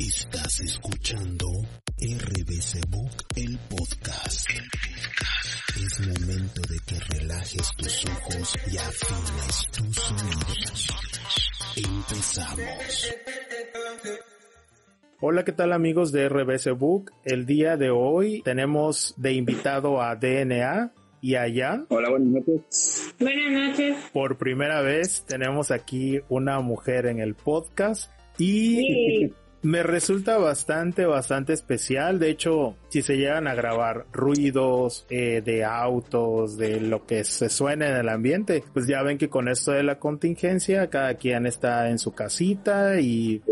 Estás escuchando RBC Book, el podcast. el podcast. Es momento de que relajes tus ojos y afines tus oídos. Empezamos. Hola, ¿qué tal amigos de RBC Book? El día de hoy tenemos de invitado a DNA y allá. Hola, buenas noches. Buenas noches. Por primera vez tenemos aquí una mujer en el podcast y Sí. Me resulta bastante, bastante especial. De hecho, si se llegan a grabar ruidos eh, de autos, de lo que se suena en el ambiente, pues ya ven que con esto de la contingencia, cada quien está en su casita y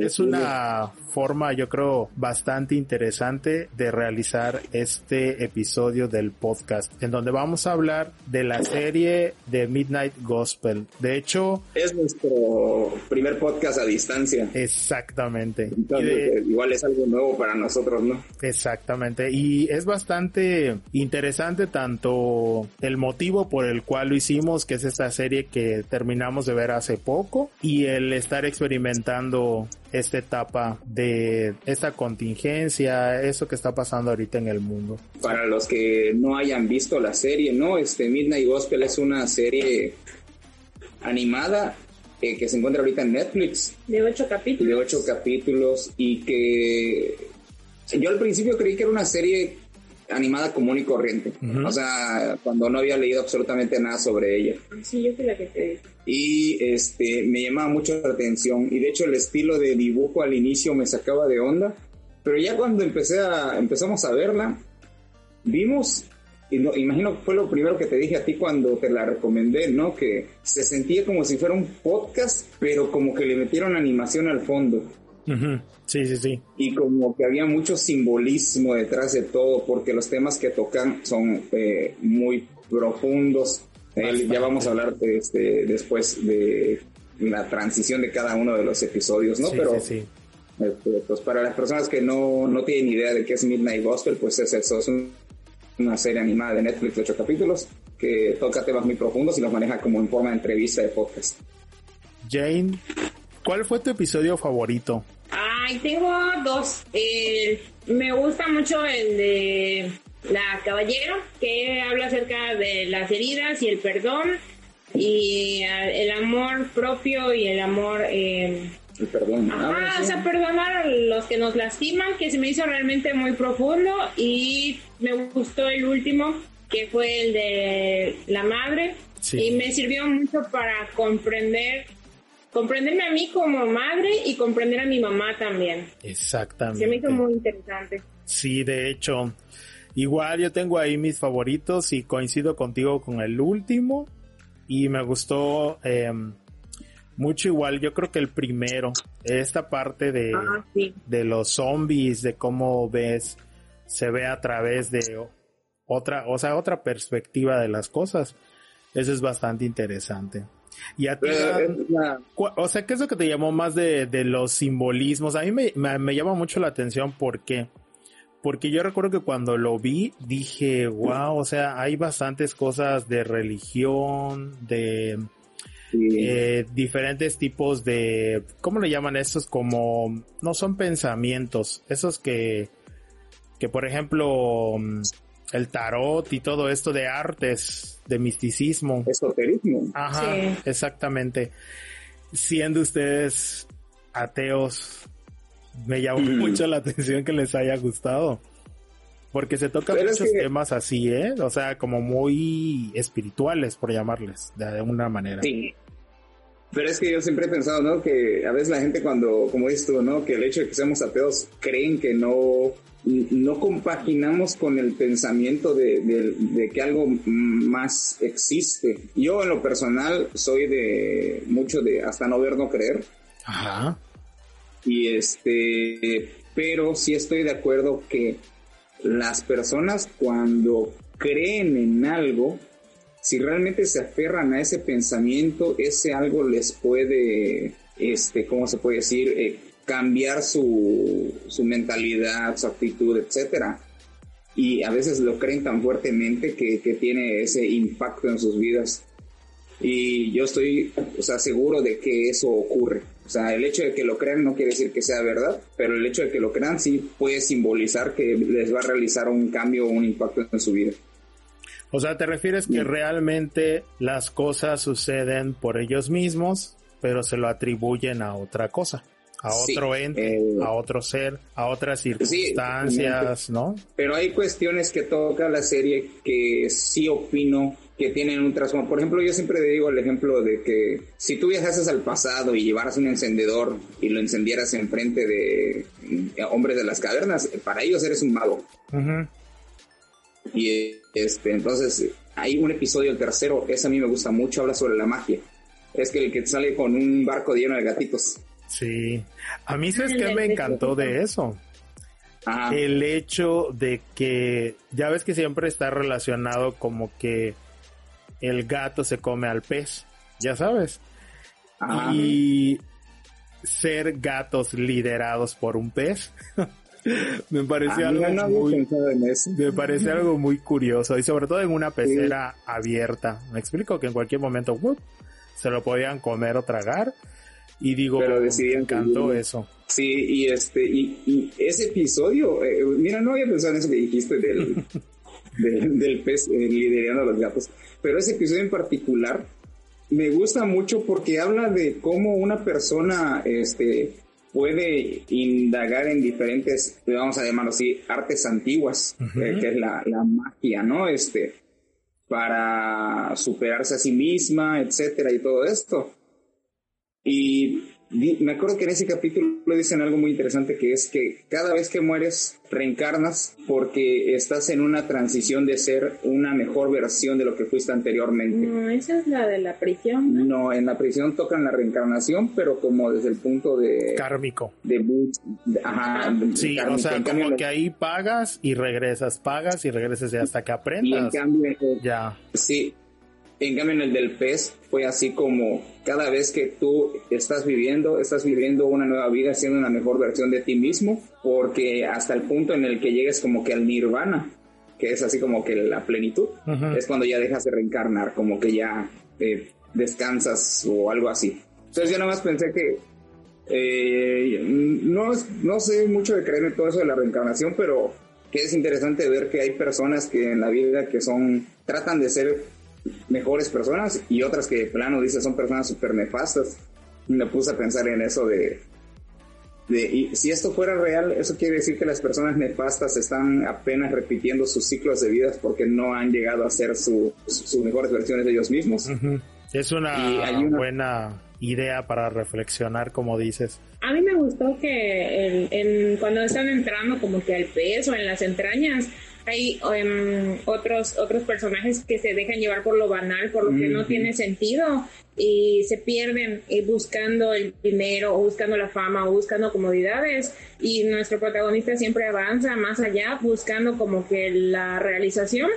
es una forma, yo creo, bastante interesante de realizar este episodio del podcast, en donde vamos a hablar de la serie de Midnight Gospel. De hecho, Es nuestro primer podcast a distancia. exactamente. Y Entonces, de- eh, igual es algo nuevo para nosotros, ¿no? Exactamente, y es bastante interesante tanto el motivo por el cual lo hicimos, que es esta serie que terminamos de ver hace poco, y el estar experimentando esta etapa de esta contingencia, eso que está pasando ahorita en el mundo. Para los que no hayan visto la serie, ¿no? Este Midnight Gospel es una serie animada eh, que se encuentra ahorita en Netflix. De ocho capítulos. de ocho capítulos y que yo al principio creí que era una serie animada común y corriente. Ujú. O sea, cuando no había leído absolutamente nada sobre ella. Sí, yo fui la que te. Y este me llamaba mucho la atención. Y de hecho el estilo de dibujo al inicio me sacaba de onda. Pero ya cuando empecé a, empezamos a verla, vimos, y no, imagino que fue lo primero que te dije a ti cuando te la recomendé, ¿no? Que se sentía como si fuera un podcast, pero como que le metieron animación al fondo Ujú, Sí, sí, sí. y como que había mucho simbolismo detrás de todo porque los temas que tocan son eh, muy profundos. Eh, ya vamos a hablar de este, después de la transición de cada uno de los episodios, ¿no? sí, Pero sí, sí. este, pues para las personas que no, no tienen idea de qué es Midnight Gospel, pues es eso, es un- una serie animada de Netflix de ocho capítulos que toca temas muy profundos y los maneja como en forma de entrevista de podcast. Jane, ¿cuál fue tu episodio favorito? Ay, tengo dos. Eh, me gusta mucho el de la caballero, que habla acerca de las heridas y el perdón y el amor propio y el amor... eh, Y perdón. Ah, o sí. sea, perdonar a los que nos lastiman, que se me hizo realmente muy profundo y me gustó el último, que fue el de la madre Sí. y me sirvió mucho para comprender, comprenderme a mí como madre y comprender a mi mamá también. Exactamente. Se me hizo muy interesante. Sí, de hecho, igual yo tengo ahí mis favoritos y coincido contigo con el último y me gustó eh, mucho igual, yo creo que el primero, esta parte de, Ah, sí. de los zombies, de cómo ves, se ve a través de otra, o sea, otra perspectiva de las cosas. Eso es bastante interesante. Y a ti, Eh, O sea, ¿qué es lo que te llamó más de, de los simbolismos? A mí me, me, me llama mucho la atención porque, porque yo recuerdo que cuando lo vi dije, wow, o sea, hay bastantes cosas de religión, de sí. eh, diferentes tipos de, ¿cómo le llaman estos? Como, no son pensamientos, esos que, que por ejemplo, mm, el tarot y todo esto de artes, de misticismo. esoterismo. Ajá, Sí. exactamente. Siendo ustedes ateos, me llama Mm. mucho la atención que les haya gustado. Porque se tocan Pero es muchos que- temas así, ¿eh? O sea, como muy espirituales, por llamarles, de alguna manera. Sí. Pero es que yo siempre he pensado, ¿no? Que a veces la gente cuando, como dices tú, ¿no? Que el hecho de que seamos ateos creen que no, no compaginamos con el pensamiento de, de- de que algo más existe. Yo en lo personal soy de mucho de hasta no ver, no creer. Ajá. Y este, pero sí estoy de acuerdo que las personas cuando creen en algo, si realmente se aferran a ese pensamiento, ese algo les puede, este, ¿cómo se puede decir? Eh, cambiar su, su mentalidad, su actitud, etcétera. Y a veces lo creen tan fuertemente que, que tiene ese impacto en sus vidas. Y yo estoy, o sea, seguro de que eso ocurre. O sea, el hecho de que lo crean no quiere decir que sea verdad, pero el hecho de que lo crean sí puede simbolizar que les va a realizar un cambio o un impacto en su vida. O sea, ¿te refieres que realmente las cosas suceden por ellos mismos, pero se lo atribuyen a otra cosa? a otro ente, eh, a otro ser, a otras circunstancias, ¿no? Pero hay cuestiones que toca la serie que sí opino que tienen un trasfondo. Por ejemplo, yo siempre digo el ejemplo de que si tú viajases al pasado y llevaras un encendedor y lo encendieras enfrente de eh, hombres de las cavernas, para ellos eres un mago. Y este, entonces hay un episodio, el tercero, ese a mí me gusta mucho, habla sobre la magia. Es que el que sale con un barco lleno de gatitos. Sí, a mí sabes que me encantó de eso. El hecho de que, ya ves que siempre está relacionado como que el gato se come al pez, ya sabes. Y ser gatos liderados por un pez. me pareció algo muy, me parece algo muy curioso y sobre todo en una pecera abierta. Me explico que en cualquier momento se lo podían comer o tragar y digo, pero decidían encantó eso. Sí, y este, y, ese episodio, eh, mira, no había pensado en eso que dijiste del, del, pez eh, liderando a los gatos, pero ese episodio en particular me gusta mucho porque habla de cómo una persona, este, puede indagar en diferentes, vamos a llamarlo así, artes antiguas, eh, que es la, la magia, ¿no? Este, para superarse a sí misma, etcétera, y todo esto. Y me acuerdo que en ese capítulo le dicen algo muy interesante que es que cada vez que mueres reencarnas porque estás en una transición de ser una mejor versión de lo que fuiste anteriormente. No, esa es la de la prisión. No, en la prisión tocan la reencarnación, pero como desde el punto de... Kármico. De, ajá, sí, o sea, como que ahí pagas y regresas, pagas y regresas hasta que aprendas. Y en cambio, eh, ya. Sí, en cambio, en el del pez fue así como cada vez que tú estás viviendo, estás viviendo una nueva vida, siendo una mejor versión de ti mismo, porque hasta el punto en el que llegues como que al nirvana, que es así como que la plenitud, es cuando ya dejas de reencarnar, como que ya eh, descansas o algo así. Entonces yo nada más pensé que eh, no, no sé mucho de creer en todo eso de la reencarnación, pero que es interesante ver que hay personas que en la vida que son, tratan de ser mejores personas y otras que plano dice son personas súper nefastas. Me puse a pensar en eso de, de y si esto fuera real, eso quiere decir que las personas nefastas están apenas repitiendo sus ciclos de vidas porque no han llegado a ser sus mejores versiones de ellos mismos. Es una, buena idea para reflexionar, como dices. A mí me gustó que cuando están entrando como que al peso en las entrañas, hay em, otros, otros personajes que se dejan llevar por lo banal, por lo que no tiene sentido y se pierden eh, buscando el dinero o buscando la fama o buscando comodidades y nuestro protagonista siempre avanza más allá buscando como que la realización.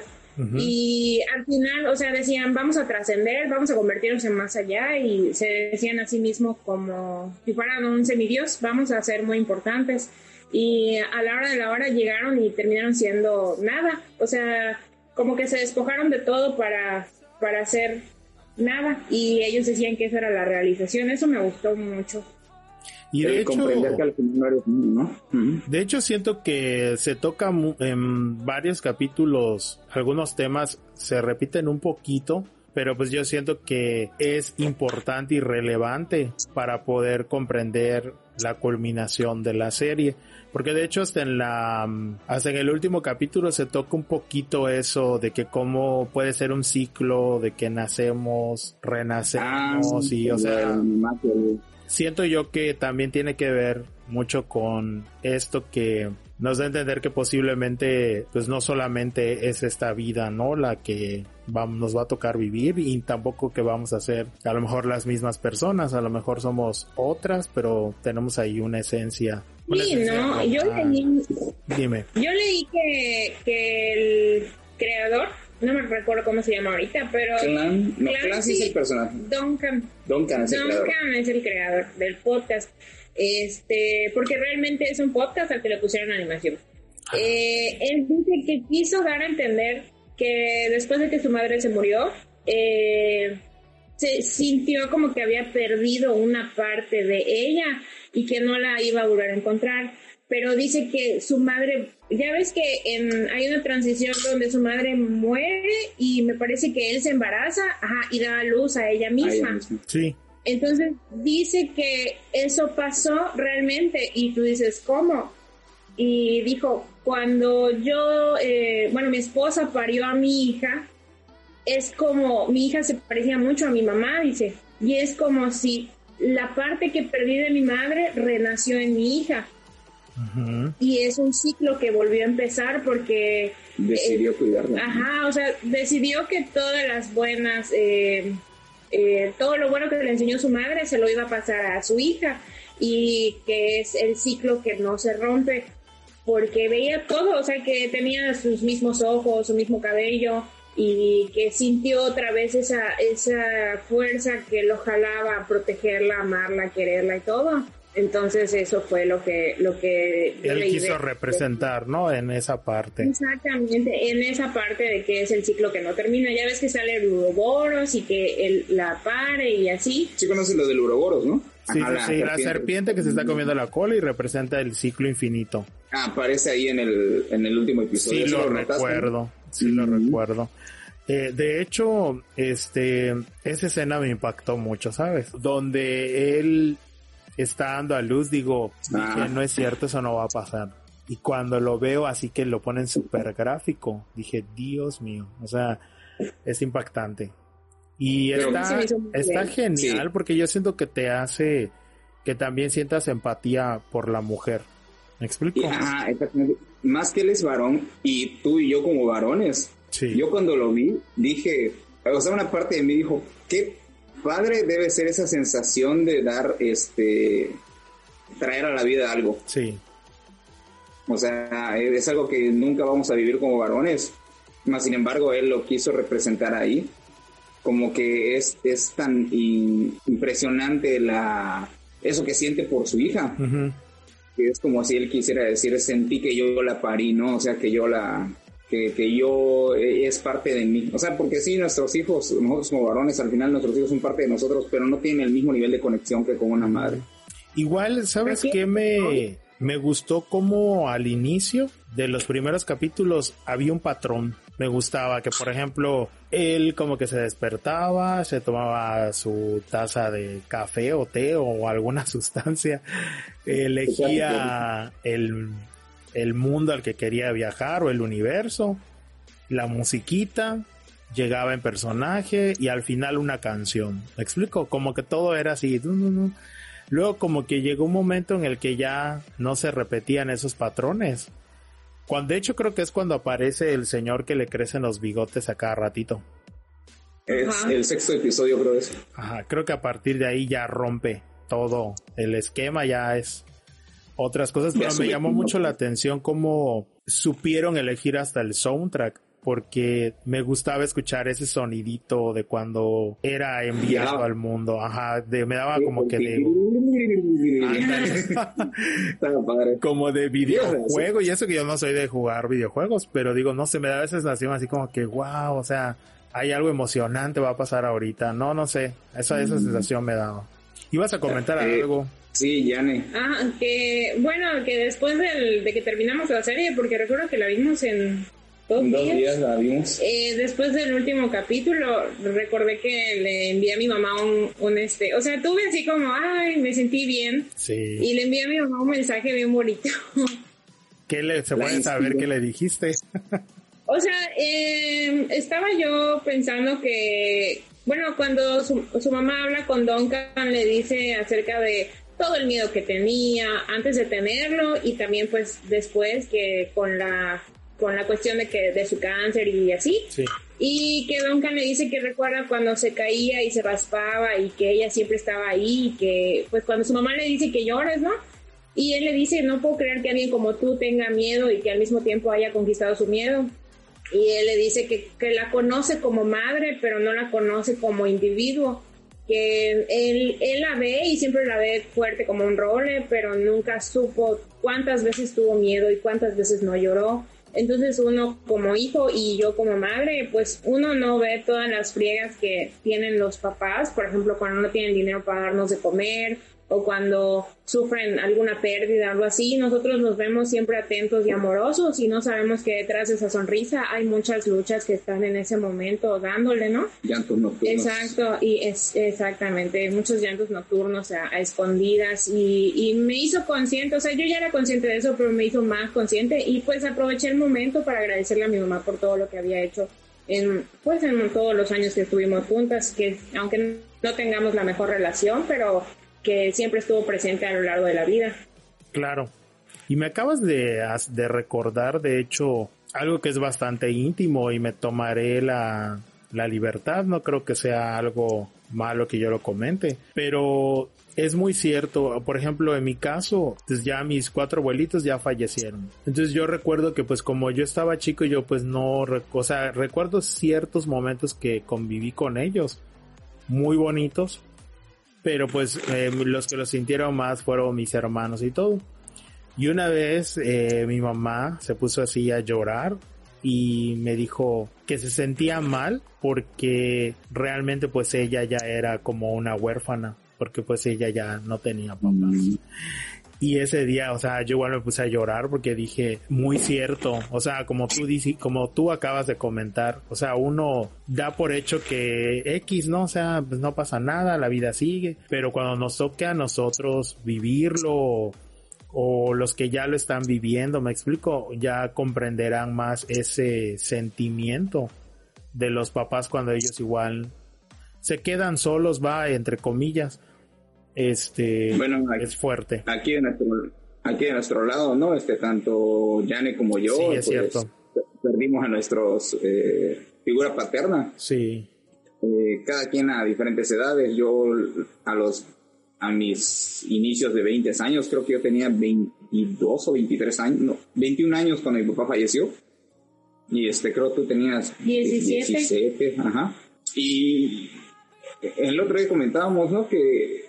Y al final, o sea, decían, vamos a trascender, vamos a convertirnos en más allá y se decían a sí mismos como si fueran un semidios, vamos a ser muy importantes y a la hora de la hora llegaron y terminaron siendo nada. O sea, como que se despojaron de todo para, para hacer nada y ellos decían que esa era la realización. Eso me gustó mucho. Y de hecho, de hecho siento que se toca en varios capítulos, algunos temas se repiten un poquito, pero pues yo siento que es importante y relevante para poder comprender la culminación de la serie. Porque de hecho hasta en la hasta en el último capítulo se toca un poquito eso de que cómo puede ser un ciclo de que nacemos, renacemos ah, y o sea siento yo que también tiene que ver mucho con esto que nos da a entender que posiblemente pues no solamente es esta vida, ¿no? La que vamos, nos va a tocar vivir y tampoco que vamos a ser a lo mejor las mismas personas, a lo mejor somos otras, pero tenemos ahí una esencia. sí, no, yo leí, dime. Yo leí que, que el creador, no me recuerdo cómo se llama ahorita, pero Clan, no, Clancy es el personaje. Duncan. Duncan es el Duncan creador. es el creador del podcast. Este, porque realmente es un podcast al que le pusieron animación. Eh, él dice que quiso dar a entender que después de que su madre se murió, eh, se sintió como que había perdido una parte de ella y que no la iba a volver a encontrar. Pero dice que su madre, ya ves que en, hay una transición donde su madre muere y me parece que él se embaraza ajá, y da a luz a ella misma. Sí, Entonces dice que eso pasó realmente y tú dices, ¿cómo? Y dijo, cuando yo, eh, bueno, mi esposa parió a mi hija, es como, mi hija se parecía mucho a mi mamá, dice, y es como si la parte que perdí de mi madre renació en mi hija. Y es un ciclo que volvió a empezar porque Decidió cuidarla. Ajá, o sea, decidió que todas las buenas, eh, eh, todo lo bueno que le enseñó su madre se lo iba a pasar a su hija y que es el ciclo que no se rompe porque veía todo, o sea, que tenía sus mismos ojos, su mismo cabello y que sintió otra vez esa, esa fuerza que lo jalaba a protegerla, amarla, quererla y todo. Entonces eso fue lo que, lo que él quiso de- representar, ¿no? En esa parte. Exactamente, en esa parte de que es el ciclo que no termina. Ya ves que sale el Uroboros y que él la pare y así. Sí conoces lo del Uroboros, ¿no? Sí, Ajá, sí, sí, la serpiente que se está comiendo la cola y representa el ciclo infinito. Ah, aparece ahí en el, en el último episodio. Sí ¿Eso lo recuerdo, sí lo recuerdo. Eh, de hecho, este, esa escena me impactó mucho, ¿sabes? Donde él está dando a luz, digo, Ah. dije, no es cierto, eso no va a pasar. Y cuando lo veo así que lo ponen súper gráfico, dije, Dios mío, o sea, es impactante. Y Pero- está, está genial Sí. porque yo siento que te hace que también sientas empatía por la mujer. ¿Me explico? Ajá. Más que él es varón y tú y yo como varones. Sí. Yo cuando lo vi dije, o sea, una parte de mí dijo, qué padre debe ser esa sensación de dar, este, traer a la vida algo. Sí. O sea, es algo que nunca vamos a vivir como varones. Más sin embargo, él lo quiso representar ahí. Como que es, es tan in- impresionante la eso que siente por su hija. Que es como si él quisiera decir, sentí que yo la parí, ¿no? O sea, que yo la... Que, que yo eh, es parte de mí. O sea, porque sí, nuestros hijos, nosotros como varones, al final nuestros hijos son parte de nosotros, pero no tienen el mismo nivel de conexión que con una madre. Igual, ¿sabes qué me, me gustó como al inicio de los primeros capítulos había un patrón? Me gustaba que, por ejemplo, él como que se despertaba, se tomaba su taza de café o té o alguna sustancia, elegía el, el mundo al que quería viajar o el universo, la musiquita, llegaba en personaje y al final una canción. ¿Me explico? Como que todo era así. Luego como que llegó un momento en el que ya no se repetían esos patrones. Cuando, de hecho creo que es cuando aparece el señor que le crecen los bigotes a cada ratito. Es el sexto episodio, creo es. Ajá, creo que a partir de ahí ya rompe todo el esquema, ya es otras cosas, pero me llamó mucho la atención cómo supieron elegir hasta el soundtrack, porque me gustaba escuchar ese sonidito de cuando era enviado Llegaba. al mundo, ajá, de, me daba como que de... Como de videojuego y eso que yo no soy de jugar videojuegos, pero digo, no sé, me da esa sensación así como que wow, o sea, hay algo emocionante va a pasar ahorita. No, no sé, esa, esa sensación me da. Ibas a comentar Eh, algo. Sí, Yane. Ah, que bueno, que después del, de que terminamos la serie, porque recuerdo que la vimos en dos, En dos días. días la vimos. Eh, después del último capítulo, recordé que le envié a mi mamá un, un este, o sea, tuve así como, ay, me sentí bien, Sí. y le envié a mi mamá un mensaje bien bonito. ¿Qué le, se puede saber qué le dijiste? O sea, eh, estaba yo pensando que, bueno, cuando su, su mamá habla con Duncan, le dice acerca de todo el miedo que tenía antes de tenerlo y también pues después que con la con la cuestión de que de su cáncer y así. Sí. Y que Duncan le dice que recuerda cuando se caía y se raspaba y que ella siempre estaba ahí y que pues cuando su mamá le dice que llores, ¿no? Y él le dice, no puedo creer que alguien como tú tenga miedo y que al mismo tiempo haya conquistado su miedo. Y él le dice que, que la conoce como madre, pero no la conoce como individuo. Que él, él la ve y siempre la ve fuerte como un role, pero nunca supo cuántas veces tuvo miedo y cuántas veces no lloró. Entonces uno como hijo y yo como madre, pues uno no ve todas las friegas que tienen los papás, por ejemplo, cuando no tienen dinero para darnos de comer o cuando sufren alguna pérdida, algo así, nosotros nos vemos siempre atentos y amorosos y no sabemos que detrás de esa sonrisa hay muchas luchas que están en ese momento dándole, ¿no? Llantos nocturnos. Exacto, y es exactamente, muchos llantos nocturnos a, a escondidas y, y, me hizo consciente, o sea, yo ya era consciente de eso, pero me hizo más consciente y pues aproveché el momento para agradecerle a mi mamá por todo lo que había hecho en, pues en todos los años que estuvimos juntas, que aunque no tengamos la mejor relación, pero que siempre estuvo presente a lo largo de la vida. Claro. Y me acabas de, de recordar, de hecho, algo que es bastante íntimo y me tomaré la, la libertad, no creo que sea algo malo que yo lo comente, pero es muy cierto, por ejemplo, en mi caso, pues ya mis cuatro abuelitos ya fallecieron. Entonces yo recuerdo que pues como yo estaba chico, yo pues no, o sea, recuerdo ciertos momentos que conviví con ellos, muy bonitos, pero pues eh, los que lo sintieron más fueron mis hermanos y todo. Y una vez eh, mi mamá se puso así a llorar y me dijo que se sentía mal porque realmente pues ella ya era como una huérfana porque pues ella ya no tenía papás. Y ese día, o sea, yo igual me puse a llorar porque dije, muy cierto, o sea, como tú dices, como tú acabas de comentar, o sea, uno da por hecho que X, ¿no? O sea, pues no pasa nada, la vida sigue, pero cuando nos toque a nosotros vivirlo o los que ya lo están viviendo, me explico, ya comprenderán más ese sentimiento de los papás cuando ellos igual se quedan solos, va, entre comillas, este bueno, es fuerte. Aquí de nuestro, aquí de nuestro lado, ¿no? Este, tanto Yane como yo, sí, es pues, cierto. perdimos a nuestros eh, figura paterna. Sí. Eh, cada quien a diferentes edades. Yo a los a mis inicios de 20 años, creo que yo tenía 22 o 23 años, no, 21 años cuando mi papá falleció. Y este, creo que tú tenías 17. 17, ajá. Y el otro día comentábamos, ¿no? Que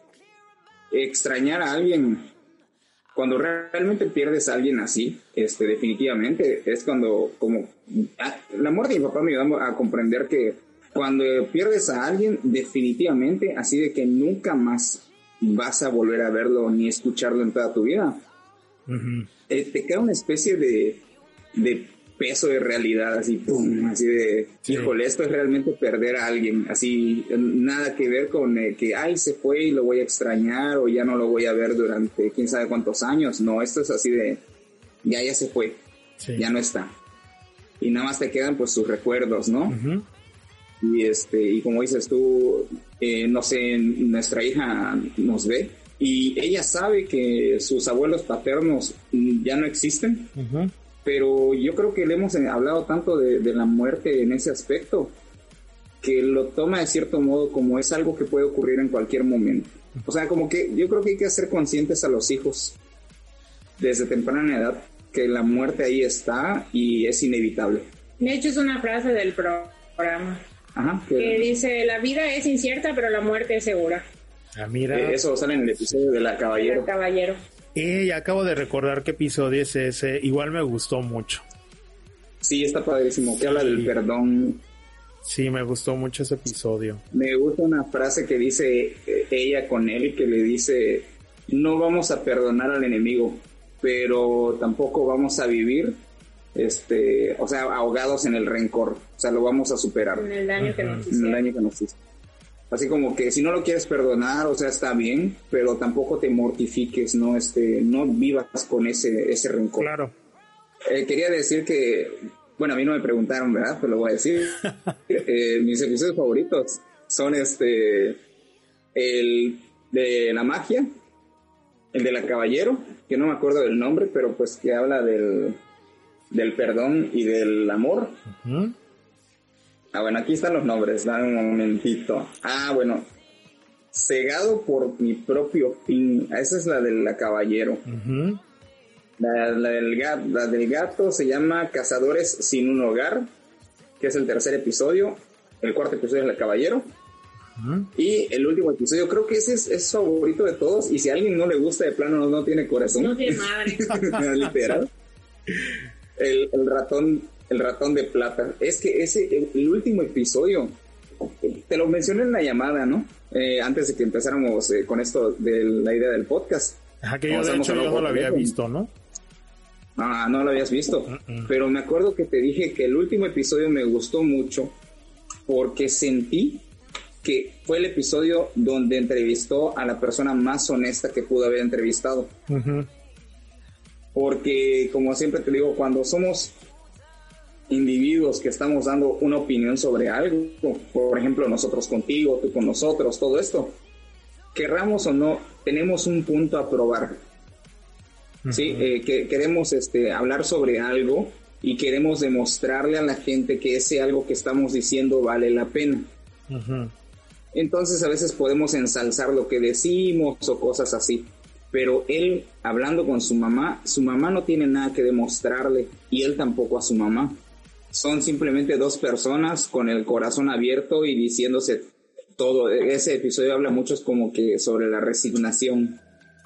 extrañar a alguien, cuando realmente pierdes a alguien así, este, definitivamente, es cuando, como, la muerte de mi papá me ayudó a comprender que cuando pierdes a alguien, definitivamente, así de que nunca más vas a volver a verlo ni escucharlo en toda tu vida, eh, te queda una especie de, de peso de realidad, así, pum, así de, híjole, esto es realmente perder a alguien, así, nada que ver con eh, que, ay, se fue y lo voy a extrañar o ya no lo voy a ver durante quién sabe cuántos años, no, esto es así de, ya, ya se fue, ya no está. Y nada más te quedan pues sus recuerdos, ¿no? Y este, y como dices tú, eh, no sé, nuestra hija nos ve y ella sabe que sus abuelos paternos ya no existen pero yo creo que le hemos hablado tanto de, la muerte en ese aspecto que lo toma de cierto modo como es algo que puede ocurrir en cualquier momento. O sea, como que yo creo que hay que hacer conscientes a los hijos desde temprana edad que la muerte ahí está y es inevitable. De hecho, es una frase del programa Ajá, que dice, la vida es incierta, pero la muerte es segura. Ah, mira. Eh, eso sale en el episodio de La Caballero. La Caballero. Y acabo de recordar qué episodio es ese. Igual me gustó mucho. Sí, está padrísimo. Que habla del perdón. Sí, me gustó mucho ese episodio. Me gusta una frase que dice eh, ella con él y que le dice, no vamos a perdonar al enemigo, pero tampoco vamos a vivir, este, o sea, ahogados en el rencor. O sea, lo vamos a superar. En el daño que nos En el daño que nos hizo. Así como que si no lo quieres perdonar, o sea, está bien, pero tampoco te mortifiques, no este, no vivas con ese, ese rencor. Claro. Eh, quería decir que, bueno, a mí no me preguntaron, ¿verdad? Pero lo voy a decir. Eh, mis episodios favoritos son este, el de la magia, el de la caballero, que no me acuerdo del nombre, pero pues que habla del, del perdón y del amor. Ah, bueno, aquí están los nombres, dame un momentito. Ah, bueno, cegado por mi propio fin. Esa es la del caballero. la, del gato, la del gato se llama Cazadores sin un hogar, que es el tercer episodio. El cuarto episodio es la caballero. Y el último episodio, creo que ese es, favorito de todos. Y si a alguien no le gusta de plano, no, tiene corazón. No tiene madre. Literal. El, ratón, el ratón de plata. Es que ese, el, último episodio, te lo mencioné en la llamada, ¿no? Eh, antes de que empezáramos eh, con esto de la idea del podcast. Ajá, que yo de hecho yo no lo había visto, ¿no? Ah, no lo habías visto. Pero me acuerdo que te dije que el último episodio me gustó mucho porque sentí que fue el episodio donde entrevistó a la persona más honesta que pudo haber entrevistado. Porque, como siempre te digo, cuando somos individuos que estamos dando una opinión sobre algo, por ejemplo, nosotros contigo, tú con nosotros, todo esto, querramos o no, tenemos un punto a probar. Sí, eh, que queremos este, hablar sobre algo y queremos demostrarle a la gente que ese algo que estamos diciendo vale la pena. Entonces a veces podemos ensalzar lo que decimos o cosas así. Pero él, hablando con su mamá, su mamá no tiene nada que demostrarle y él tampoco a su mamá. Son simplemente dos personas con el corazón abierto y diciéndose todo. Ese episodio habla mucho como que sobre la resignación.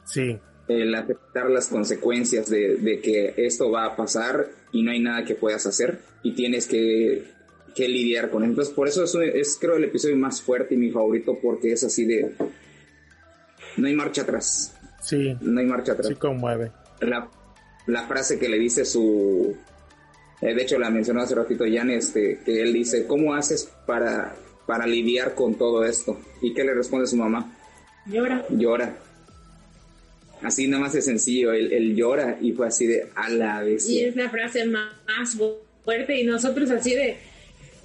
Sí. El aceptar las consecuencias de, de que esto va a pasar y no hay nada que puedas hacer y tienes que que lidiar con Entonces, por eso es, es, creo el episodio más fuerte y mi favorito porque es así de... No hay marcha atrás. Sí. No hay marcha atrás. Sí conmueve. La, la frase que le dice su... Eh, de hecho, la mencionó hace ratito Jan, este, que él dice, ¿cómo haces para, para lidiar con todo esto? ¿Y qué le responde su mamá? Llora. Llora. Así nada más de sencillo, él, llora y fue así de a la vez. Y es la frase más fuerte y nosotros así de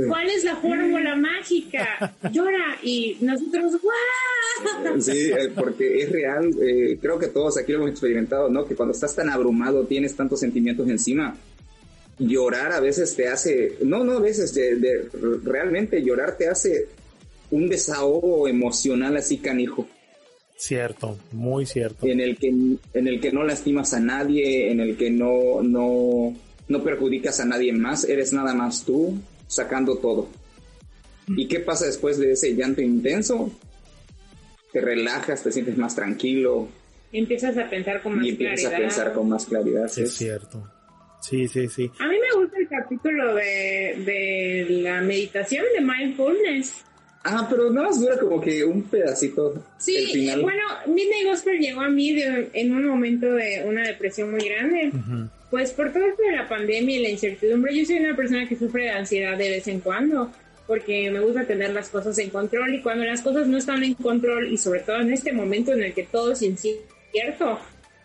¿Cuál es la fórmula mágica? Llora y nosotros, ¡guau! Sí, eh, porque es real, eh, creo que todos aquí lo hemos experimentado, ¿no? Que cuando estás tan abrumado, tienes tantos sentimientos encima, llorar a veces te hace, no, no a veces, de, realmente llorar te hace un desahogo emocional así canijo. Cierto, muy cierto. En el que, en el que no lastimas a nadie, en el que no, no, no perjudicas a nadie más, eres nada más tú, sacando todo. ¿Y qué pasa después de ese llanto intenso? Te relajas, te sientes más tranquilo. Empiezas a pensar con más y empiezas a pensar con más claridad. Sí, es cierto. Sí, sí, sí. A mí me gusta el capítulo de, de la meditación de mindfulness. Ah, pero nada más dura como que un pedacito. Sí, bueno, Midnight Gospel llegó a mí en un momento de una depresión muy grande. Pues por todo esto de la pandemia y la incertidumbre, yo soy una persona que sufre de ansiedad de vez en cuando, porque me gusta tener las cosas en control y cuando las cosas no están en control y sobre todo en este momento en el que todo es incierto,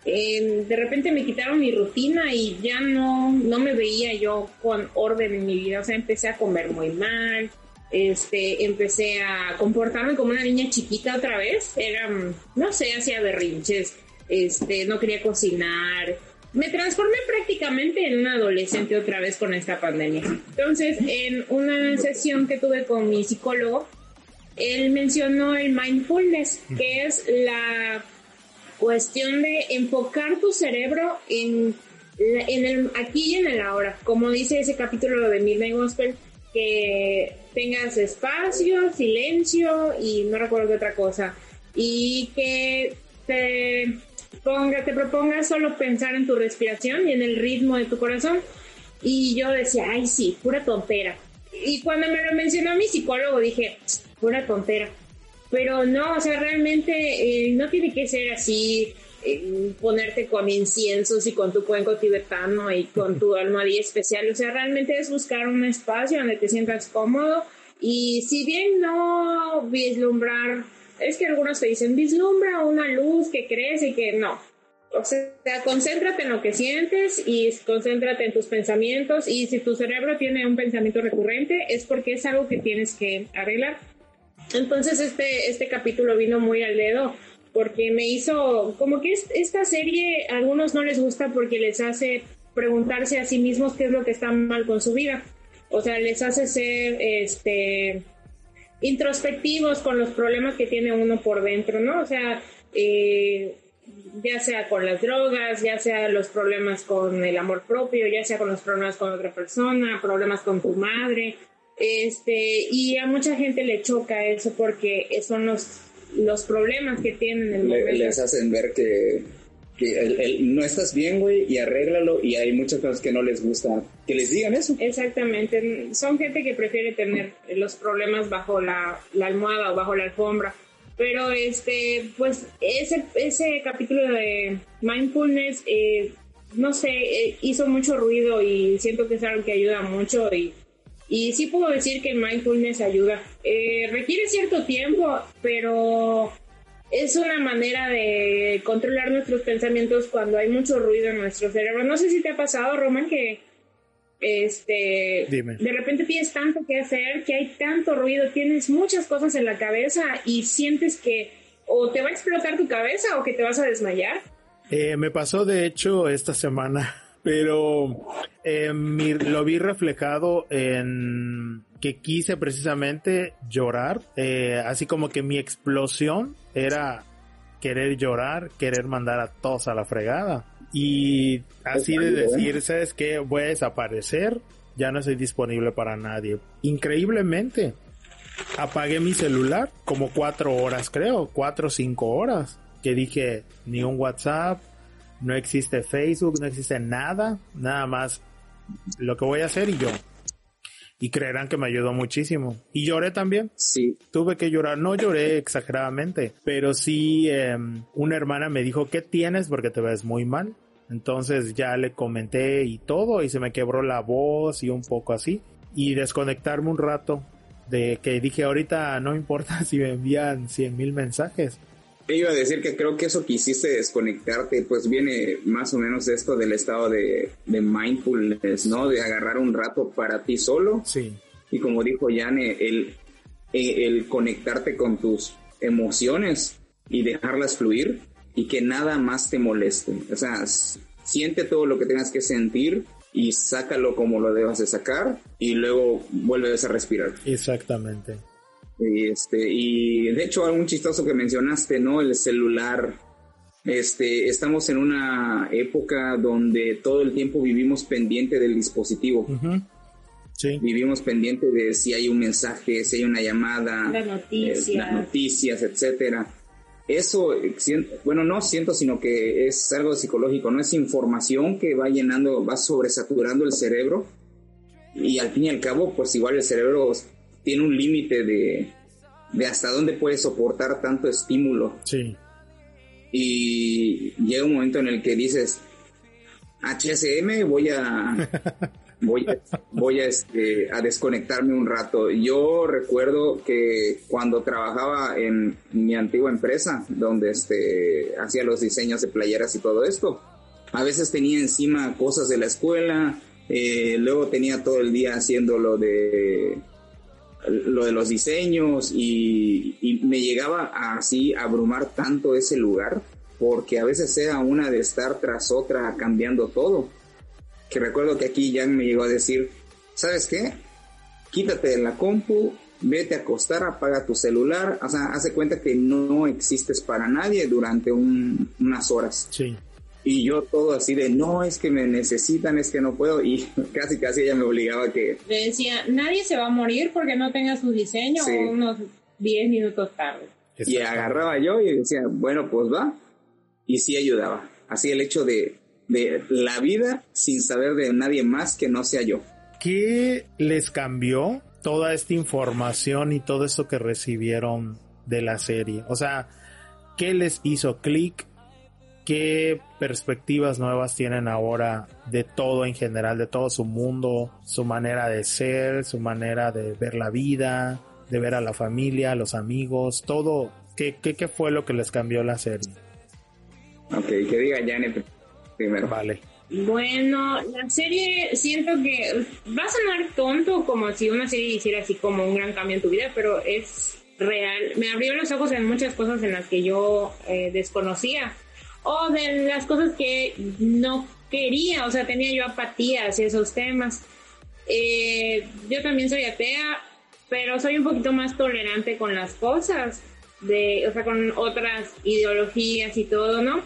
de repente me quitaron mi rutina y ya no, no me veía yo con orden en mi vida, o sea, empecé a comer muy mal, este, empecé a comportarme como una niña chiquita otra vez, era, no sé, hacía berrinches, este, no quería cocinar, me transformé prácticamente en un adolescente otra vez con esta pandemia. Entonces, en una sesión que tuve con mi psicólogo, él mencionó el mindfulness, que es la cuestión de enfocar tu cerebro en, en el aquí y en el ahora. Como dice ese capítulo de Midnight Gospel, que tengas espacio, silencio y no recuerdo qué otra cosa. Y que te ponga, te propongas solo pensar en tu respiración y en el ritmo de tu corazón. Y yo decía, ay, sí, pura tontera. Y cuando me lo mencionó mi psicólogo dije, pura tontera. Pero no, o sea, realmente eh, no tiene que ser así, eh, ponerte con inciensos y con tu cuenco tibetano y con tu almohadilla especial. O sea, realmente es buscar un espacio donde te sientas cómodo. Y si bien no vislumbrar es que algunos te dicen, vislumbra una luz que crece y que no. O sea, concéntrate en lo que sientes y concéntrate en tus pensamientos y si tu cerebro tiene un pensamiento recurrente es porque es algo que tienes que arreglar. Entonces este, este capítulo vino muy al dedo porque me hizo como que esta serie a algunos no les gusta porque les hace preguntarse a sí mismos qué es lo que está mal con su vida. O sea, les hace ser este introspectivos con los problemas que tiene uno por dentro, ¿no? O sea, eh, ya sea con las drogas, ya sea los problemas con el amor propio, ya sea con los problemas con otra persona, problemas con tu madre, este, y a mucha gente le choca eso porque son los, los problemas que tienen el Le- les hacen ver que, que el- el- no estás bien, güey, y arréglalo, y hay muchas cosas que no les gusta que les digan eso. Exactamente, son gente que prefiere tener los problemas bajo la, la almohada o bajo la alfombra. Pero este, pues ese, ese capítulo de mindfulness, eh, no sé, eh, hizo mucho ruido y siento que es algo que ayuda mucho y, y sí puedo decir que mindfulness ayuda. Eh, requiere cierto tiempo, pero es una manera de controlar nuestros pensamientos cuando hay mucho ruido en nuestro cerebro. No sé si te ha pasado, Roman, que este Dime. de repente tienes tanto que hacer, que hay tanto ruido, tienes muchas cosas en la cabeza y sientes que o te va a explotar tu cabeza o que te vas a desmayar. Eh, me pasó de hecho esta semana, pero eh, mi- lo vi reflejado en que quise precisamente llorar, eh, así como que mi explosión era querer llorar, querer mandar a todos a la fregada. Y así de decir, ¿sabes qué? Voy a desaparecer, ya no estoy disponible para nadie. Increíblemente, apagué mi celular como cuatro horas, creo, cuatro o cinco horas. Que dije, ni un WhatsApp, no existe Facebook, no existe nada, nada más lo que voy a hacer y yo. Y creerán que me ayudó muchísimo. Y lloré también. Sí, Tuve que llorar, no lloré exageradamente, pero sí em, una hermana me dijo, ¿qué tienes? Porque te ves muy mal. Entonces ya le comenté y todo y se me quebró la voz y un poco así. Y desconectarme un rato de que dije ahorita no importa si me envían 100 mil mensajes. Te iba a decir que creo que eso que hiciste desconectarte, pues viene más o menos de esto del estado de, de mindfulness, ¿no? De agarrar un rato para ti solo. Sí, Y como dijo Yane, el, eh, el conectarte con tus emociones y dejarlas fluir y que nada más te moleste. O sea, siente todo lo que tengas que sentir y sácalo como lo debas de sacar y luego vuelves a respirar. exactamente. Y, este, y de hecho, algo chistoso que mencionaste, ¿no? El celular. Este, estamos en una época donde todo el tiempo vivimos pendiente del dispositivo. Sí, Vivimos pendiente de si hay un mensaje, si hay una llamada, Las noticias. eh, las noticias, etcétera. Eso, eh, bueno, no siento, sino que es algo psicológico, no es información que va llenando, va sobresaturando el cerebro y al fin y al cabo, pues igual el cerebro tiene un límite de, de hasta dónde puede soportar tanto estímulo. Sí, y llega un momento en el que dices HSM voy a voy a, voy a, este, a desconectarme un rato yo recuerdo que cuando trabajaba en mi antigua empresa donde este hacía los diseños de playeras y todo esto a veces tenía encima cosas de la escuela eh, luego tenía todo el día haciendo lo de lo de los diseños y, me llegaba a así abrumar tanto ese lugar porque a veces era una de estar tras otra cambiando todo que recuerdo que aquí Jan me llegó a decir ¿sabes qué? quítate de la compu vete a acostar, apaga tu celular o sea, hace cuenta que no existes para nadie durante un- unas horas sí. Y yo todo así de no, es que me necesitan, es que no puedo y casi casi ella me obligaba a que Le decía, nadie se va a morir porque no tenga su diseño Sí. unos 10 minutos tarde. Y agarraba yo y decía, bueno, pues va. Y sí ayudaba. Así el hecho de, de la vida sin saber de nadie más que no sea yo. ¿Qué les cambió toda esta información y todo esto que recibieron de la serie? O sea, ¿qué les hizo clic? ¿Qué perspectivas nuevas tienen ahora de todo en general, de todo su mundo, su manera de ser, su manera de ver la vida, de ver a la familia, a los amigos, todo? ¿Qué, qué, qué fue lo que les cambió la serie? Ok, que diga Janet primero. Vale. Bueno, la serie siento que va a sonar tonto como si una serie hiciera así como un gran cambio en tu vida, pero es real. Me abrió los ojos en muchas cosas en las que yo eh, desconocía o de las cosas que no quería, o sea, tenía yo apatía hacia esos temas. Eh, yo también soy atea, pero soy un poquito más tolerante con las cosas, de, o sea, con otras ideologías y todo, ¿no?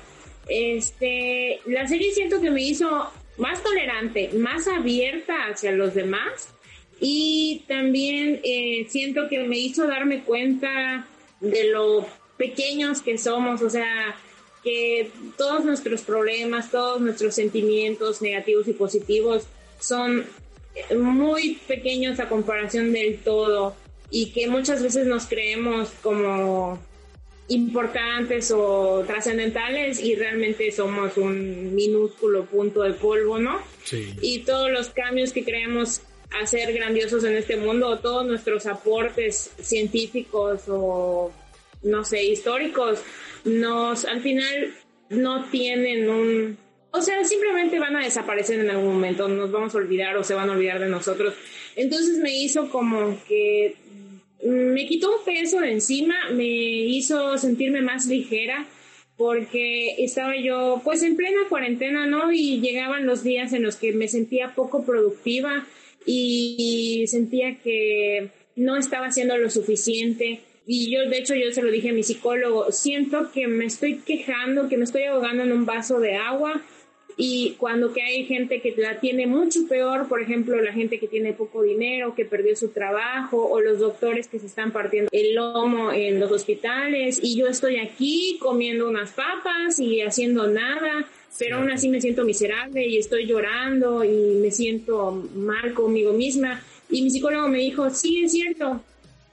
Este, la serie siento que me hizo más tolerante, más abierta hacia los demás y también eh, siento que me hizo darme cuenta de lo pequeños que somos, o sea, que todos nuestros problemas, todos nuestros sentimientos negativos y positivos son muy pequeños a comparación del todo y que muchas veces nos creemos como importantes o trascendentales y realmente somos un minúsculo punto de polvo, ¿no? Sí. Y todos los cambios que creemos hacer grandiosos en este mundo, todos nuestros aportes científicos o no sé, históricos, nos al final no tienen un o sea, simplemente van a desaparecer en algún momento, nos vamos a olvidar o se van a olvidar de nosotros. Entonces me hizo como que me quitó un peso de encima, me hizo sentirme más ligera porque estaba yo pues en plena cuarentena, ¿no? Y llegaban los días en los que me sentía poco productiva y sentía que no estaba haciendo lo suficiente. Y yo, de hecho, yo se lo dije a mi psicólogo, siento que me estoy quejando, que me estoy ahogando en un vaso de agua y cuando que hay gente que la tiene mucho peor, por ejemplo, la gente que tiene poco dinero, que perdió su trabajo, o los doctores que se están partiendo el lomo en los hospitales, y yo estoy aquí comiendo unas papas y haciendo nada, pero aún así me siento miserable y estoy llorando y me siento mal conmigo misma. Y mi psicólogo me dijo, sí, es cierto,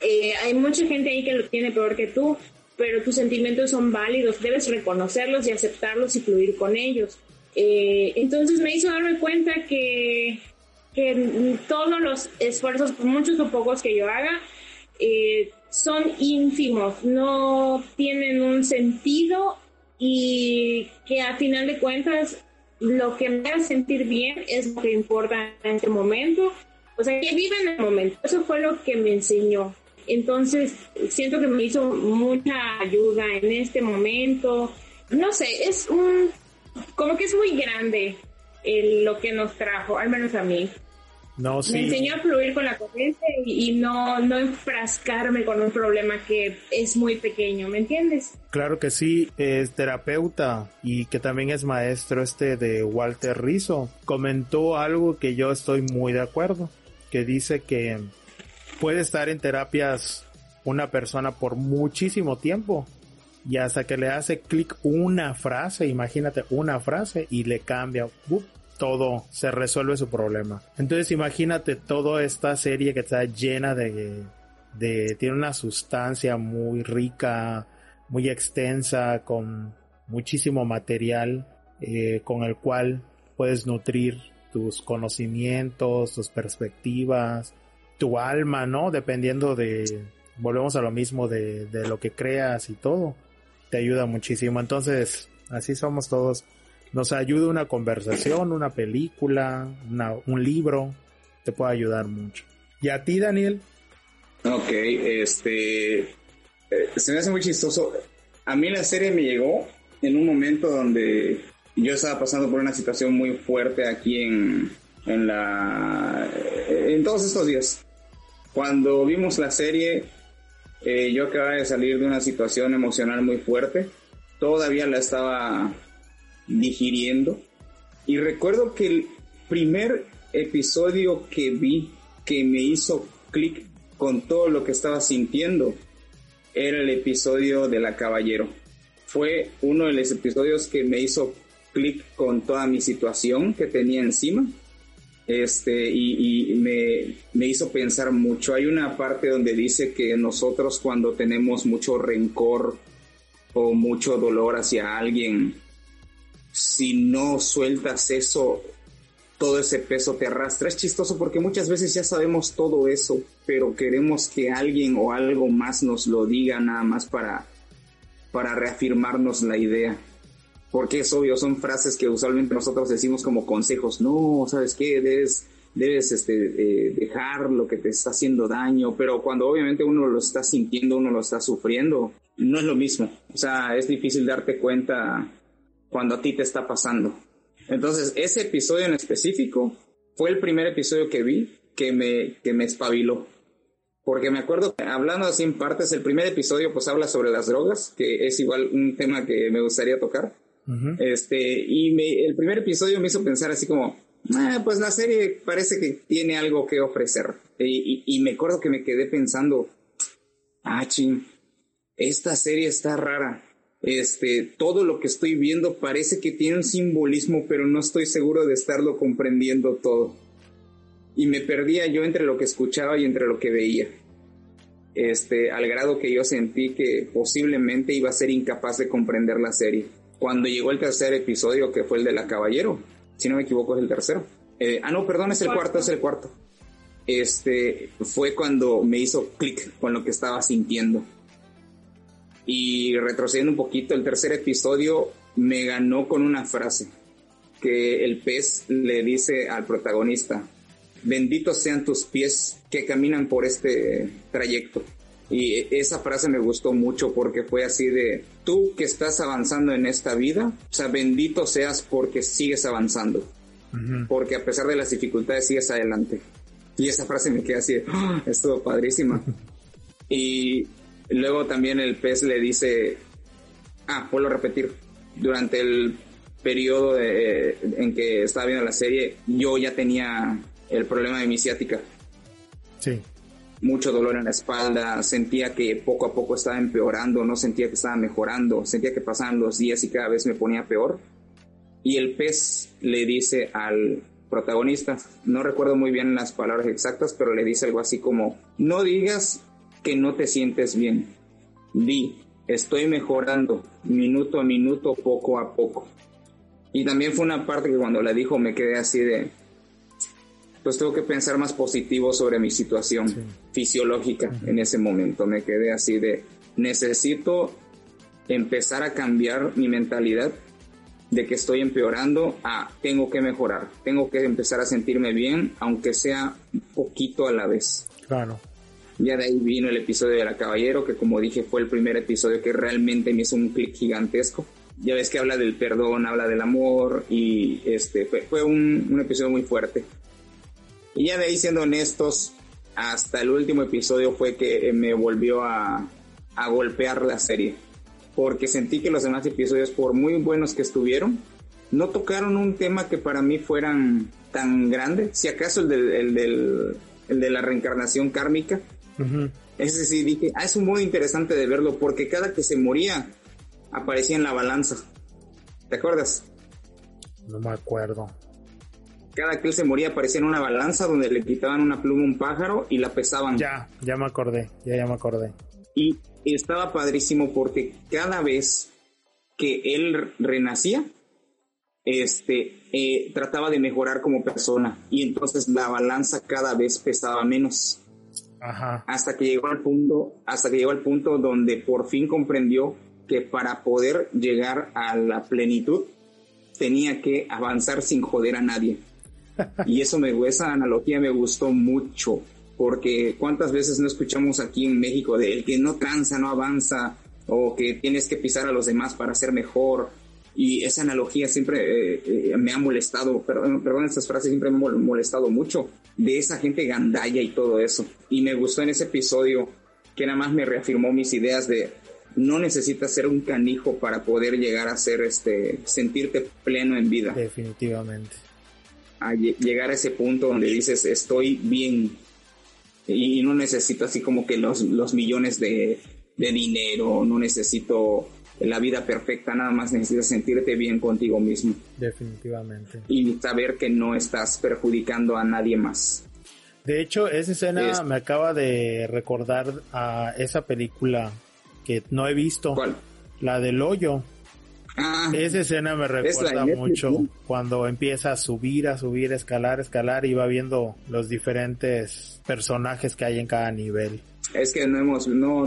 eh, hay mucha gente ahí que lo tiene peor que tú, pero tus sentimientos son válidos, debes reconocerlos y aceptarlos y fluir con ellos. Eh, entonces me hizo darme cuenta que, que todos los esfuerzos, muchos o pocos que yo haga, eh, son ínfimos, no tienen un sentido y que a final de cuentas lo que me haga sentir bien es lo que importa en este momento. O sea, que viva en el momento. Eso fue lo que me enseñó. Entonces, siento que me hizo mucha ayuda en este momento. No sé, es un como que es muy grande lo que nos trajo, al menos a mí. No, sí. Me enseñó a fluir con la corriente y, no, no enfrascarme con un problema que es muy pequeño, ¿me entiendes? Claro que sí, es terapeuta y que también es maestro este de Walter Rizzo. Comentó algo que yo estoy muy de acuerdo, que dice que puede estar en terapias una persona por muchísimo tiempo y hasta que le hace clic una frase, imagínate una frase y le cambia, todo, se resuelve su problema. Entonces imagínate toda esta serie que está llena de, de, tiene una sustancia muy rica, muy extensa, con muchísimo material eh, con el cual puedes nutrir tus conocimientos, tus perspectivas, tu alma, ¿no? Dependiendo de, volvemos a lo mismo de, de lo que creas y todo te ayuda muchísimo. Entonces, así somos todos. Nos ayuda una conversación, una película, un libro, te puede ayudar mucho. ¿Y a ti, Daniel? Ok, este, eh, se me hace muy chistoso. A mí la serie me llegó en un momento donde yo estaba pasando por una situación muy fuerte aquí en, en la, en todos estos días. Cuando vimos la serie, eh, yo acababa de salir de una situación emocional muy fuerte. Todavía la estaba digiriendo. Y recuerdo que el primer episodio que vi que me hizo clic con todo lo que estaba sintiendo era el episodio de La Caballero. Fue uno de los episodios que me hizo clic con toda mi situación que tenía encima este, y, me, me, hizo pensar mucho. Hay una parte donde dice que nosotros cuando tenemos mucho rencor o mucho dolor hacia alguien, si no sueltas eso, todo ese peso te arrastra. Es chistoso porque muchas veces ya sabemos todo eso, pero queremos que alguien o algo más nos lo diga nada más para, para reafirmarnos la idea porque es obvio, son frases que usualmente nosotros decimos como consejos, no, ¿sabes qué? Debes, debes este, eh, dejar lo que te está haciendo daño, pero cuando obviamente uno lo está sintiendo, uno lo está sufriendo, no es lo mismo. O sea, es difícil darte cuenta cuando a ti te está pasando. Entonces, ese episodio en específico fue el primer episodio que vi que me, que me espabiló. Porque me acuerdo, hablando así en partes, el primer episodio pues habla sobre las drogas, que es igual un tema que me gustaría tocar. Este, y el primer episodio me hizo pensar así como, ah, pues la serie parece que tiene algo que ofrecer. Y, y, me acuerdo que me quedé pensando, ah, ching, esta serie está rara. Este, todo lo que estoy viendo parece que tiene un simbolismo, pero no estoy seguro de estarlo comprendiendo todo. Y me perdía yo entre lo que escuchaba y entre lo que veía. Este, al grado que yo sentí que posiblemente iba a ser incapaz de comprender la serie. Cuando llegó el tercer episodio, que fue el de la Caballero, si no me equivoco es el tercero. Eh, ah, no, perdón, es el cuarto, es el cuarto. Este, fue cuando me hizo clic con lo que estaba sintiendo y retrocediendo un poquito, el tercer episodio me ganó con una frase que el pez le dice al protagonista, benditos sean tus pies que caminan por este trayecto. Y esa frase me gustó mucho porque fue así de, tú que estás avanzando en esta vida, o sea, bendito seas porque sigues avanzando. Porque a pesar de las dificultades sigues adelante. Y esa frase me queda así, ¡Ah! estuvo padrísima. y Luego también el pez le dice, ah, vuelvo a repetir, durante el periodo en que estaba viendo la serie, yo ya tenía el problema de mi ciática. Sí. Mucho dolor en la espalda, sentía que poco a poco estaba empeorando, no sentía que estaba mejorando, sentía que pasaban los días y cada vez me ponía peor. Y el pez le dice al protagonista, no recuerdo muy bien las palabras exactas, pero le dice algo así como, no digas que no te sientes bien. Di, estoy mejorando minuto a minuto, poco a poco. Y también fue una parte que cuando la dijo me quedé así de, pues tengo que pensar más positivo sobre mi situación fisiológica en ese momento. Me quedé así de, necesito empezar a cambiar mi mentalidad de que estoy empeorando a tengo que mejorar, tengo que empezar a sentirme bien, aunque sea poquito a la vez. Claro. Ya de ahí vino el episodio de la Caballero, que como dije fue el primer episodio que realmente me hizo un clic gigantesco. Ya ves que habla del perdón, habla del amor y este fue, un, un, episodio muy fuerte. Y ya de ahí siendo honestos, hasta el último episodio fue que me volvió a, a golpear la serie. Porque sentí que los demás episodios, por muy buenos que estuvieron, no tocaron un tema que para mí fueran tan grande. Si acaso el, del, el, del, el de la reencarnación kármica, ese sí dije, ah, es un modo interesante de verlo porque cada que se moría aparecía en la balanza. ¿Te acuerdas? No me acuerdo. Cada que él se moría aparecía en una balanza donde le quitaban una pluma a un pájaro y la pesaban. Ya, ya me acordé, ya, ya me acordé. Y estaba padrísimo porque cada vez que él renacía, este, eh, trataba de mejorar como persona y entonces la balanza cada vez pesaba menos. Hasta que llegó al punto, hasta que llegó al punto donde por fin comprendió que para poder llegar a la plenitud tenía que avanzar sin joder a nadie. Y eso me, esa analogía me gustó mucho, porque cuántas veces no escuchamos aquí en México de el que no tranza, no avanza, o que tienes que pisar a los demás para ser mejor, y esa analogía siempre eh, eh, me ha molestado, perdón, perdón, estas frases siempre me han molestado mucho, de esa gente gandalla y todo eso. Y me gustó en ese episodio que nada más me reafirmó mis ideas de no necesitas ser un canijo para poder llegar a ser este sentirte pleno en vida. Definitivamente. A llegar a ese punto donde dices estoy bien y no necesito así como que los, los millones de, de dinero, no necesito la vida perfecta, nada más necesitas sentirte bien contigo mismo. Definitivamente. Y saber que no estás perjudicando a nadie más. De hecho, esa escena me acaba de recordar a esa película que no he visto. ¿Cuál? La del hoyo. Ah, esa escena me recuerda mucho cuando empieza a subir, a subir, escalar, escalar y va viendo los diferentes personajes que hay en cada nivel. Es que no hemos, no,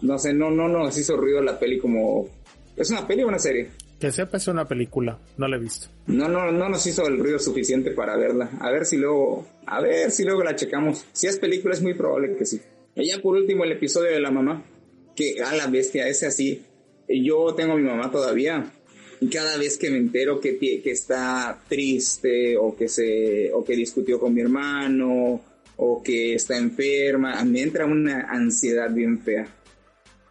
no sé, no, no nos hizo ruido la peli como... ¿Es una peli o una serie? Que sepa es una película, no la he visto. No, no, no nos hizo el ruido suficiente para verla. A ver si luego, a ver si luego la checamos. Si es película es muy probable que sí. Y ya por último el episodio de la mamá, que a la bestia, ese así. Yo tengo a mi mamá todavía Y cada vez que me entero que, que está triste o que, se, o que discutió con mi hermano o que está enferma, me entra una ansiedad bien fea.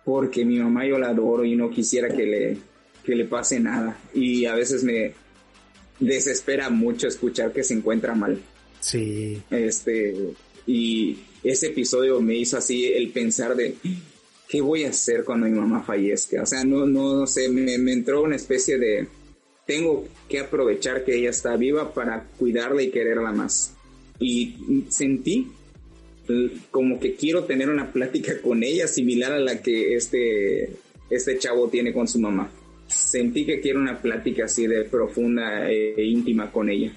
Porque mi mamá yo la adoro y no quisiera que le, que le pase nada. Y a veces me desespera mucho escuchar que se encuentra mal. Sí. Este, y ese episodio me hizo así el pensar de qué voy a hacer cuando mi mamá fallezca. O sea, no, no, no sé, me, me entró una especie de tengo que aprovechar que ella está viva para cuidarla y quererla más. Y sentí como que quiero tener una plática con ella similar a la que este, este chavo tiene con su mamá. Sentí que quiero una plática así de profunda e íntima con ella.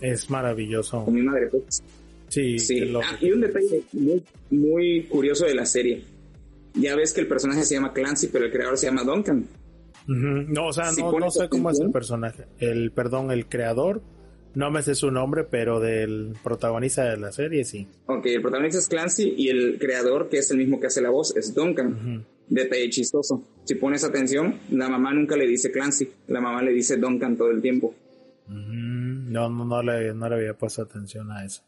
Es maravilloso. Con mi madre, pues. Sí, sí. Ah, y un detalle muy, muy curioso de la serie. Ya ves que el personaje se llama Clancy, pero el creador se llama Duncan. No, o sea, no, no sé cómo es el personaje. El, perdón, el creador, no me sé su nombre, pero del protagonista de la serie sí. Ok, el protagonista es Clancy y el creador, que es el mismo que hace la voz, es Duncan. Detalle chistoso. Si pones atención, la mamá nunca le dice Clancy, la mamá le dice Duncan todo el tiempo. No, no, no le, no le había puesto atención a eso.